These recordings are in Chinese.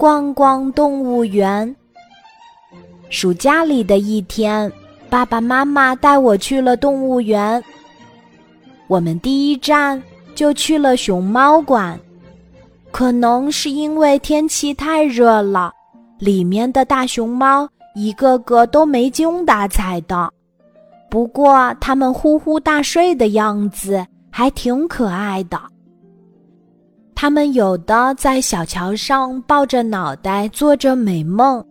逛逛动物园。暑假里的一天，爸爸妈妈带我去了动物园。我们第一站就去了熊猫馆，可能是因为天气太热了，里面的大熊猫一个个都没精打采的。不过，它们呼呼大睡的样子还挺可爱的。它们有的在小桥上抱着脑袋做着美梦。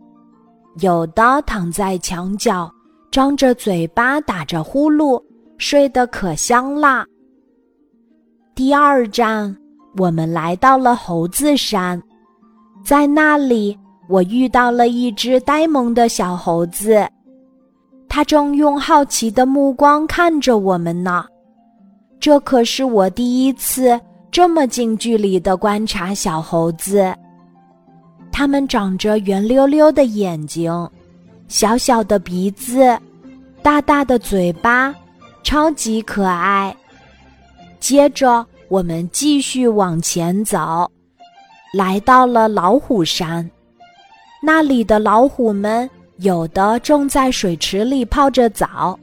有的躺在墙角，张着嘴巴打着呼噜，睡得可香啦。第二站，我们来到了猴子山，在那里，我遇到了一只呆萌的小猴子，它正用好奇的目光看着我们呢。这可是我第一次这么近距离的观察小猴子。它们长着圆溜溜的眼睛，小小的鼻子，大大的嘴巴，超级可爱。接着，我们继续往前走，来到了老虎山。那里的老虎们，有的正在水池里泡着澡，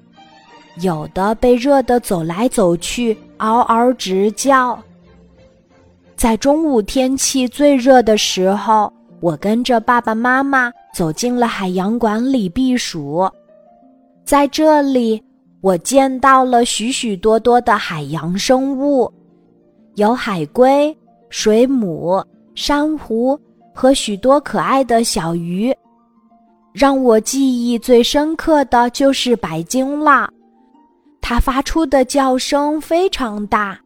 有的被热得走来走去，嗷嗷直叫。在中午天气最热的时候。我跟着爸爸妈妈走进了海洋馆里避暑，在这里，我见到了许许多多的海洋生物，有海龟、水母、珊瑚和许多可爱的小鱼。让我记忆最深刻的就是白鲸了，它发出的叫声非常大，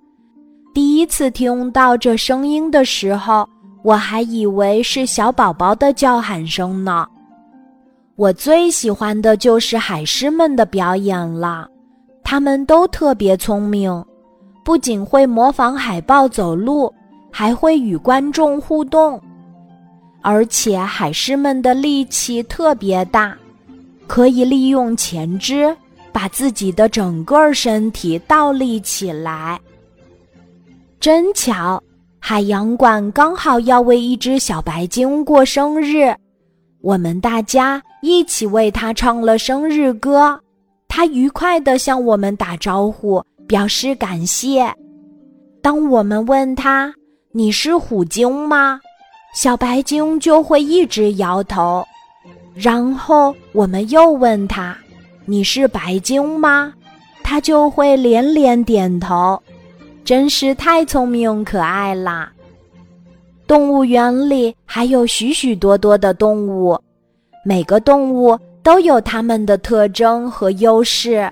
第一次听到这声音的时候。我还以为是小宝宝的叫喊声呢。我最喜欢的就是海狮们的表演了，他们都特别聪明，不仅会模仿海豹走路，还会与观众互动。而且海狮们的力气特别大，可以利用前肢把自己的整个身体倒立起来。真巧。海洋馆刚好要为一只小白鲸过生日，我们大家一起为它唱了生日歌。它愉快地向我们打招呼，表示感谢。当我们问他：“你是虎鲸吗？”小白鲸就会一直摇头。然后我们又问他：“你是白鲸吗？”它就会连连点头。真是太聪明可爱啦！动物园里还有许许多多的动物，每个动物都有它们的特征和优势。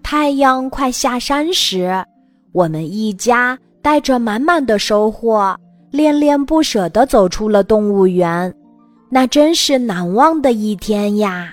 太阳快下山时，我们一家带着满满的收获，恋恋不舍地走出了动物园，那真是难忘的一天呀！